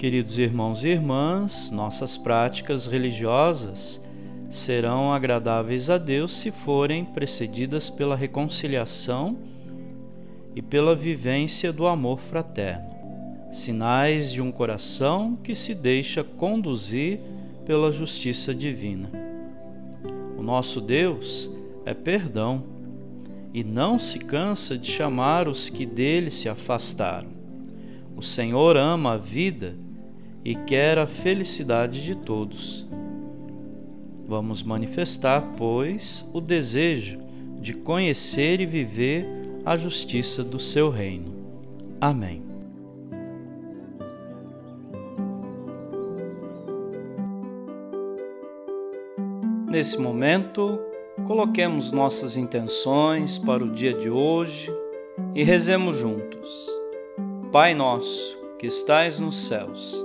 Queridos irmãos e irmãs, nossas práticas religiosas serão agradáveis a Deus se forem precedidas pela reconciliação e pela vivência do amor fraterno, sinais de um coração que se deixa conduzir pela justiça divina. O nosso Deus é perdão e não se cansa de chamar os que dele se afastaram. O Senhor ama a vida e quer a felicidade de todos. Vamos manifestar, pois, o desejo de conhecer e viver a justiça do seu reino. Amém. Nesse momento, coloquemos nossas intenções para o dia de hoje e rezemos juntos. Pai nosso, que estais nos céus,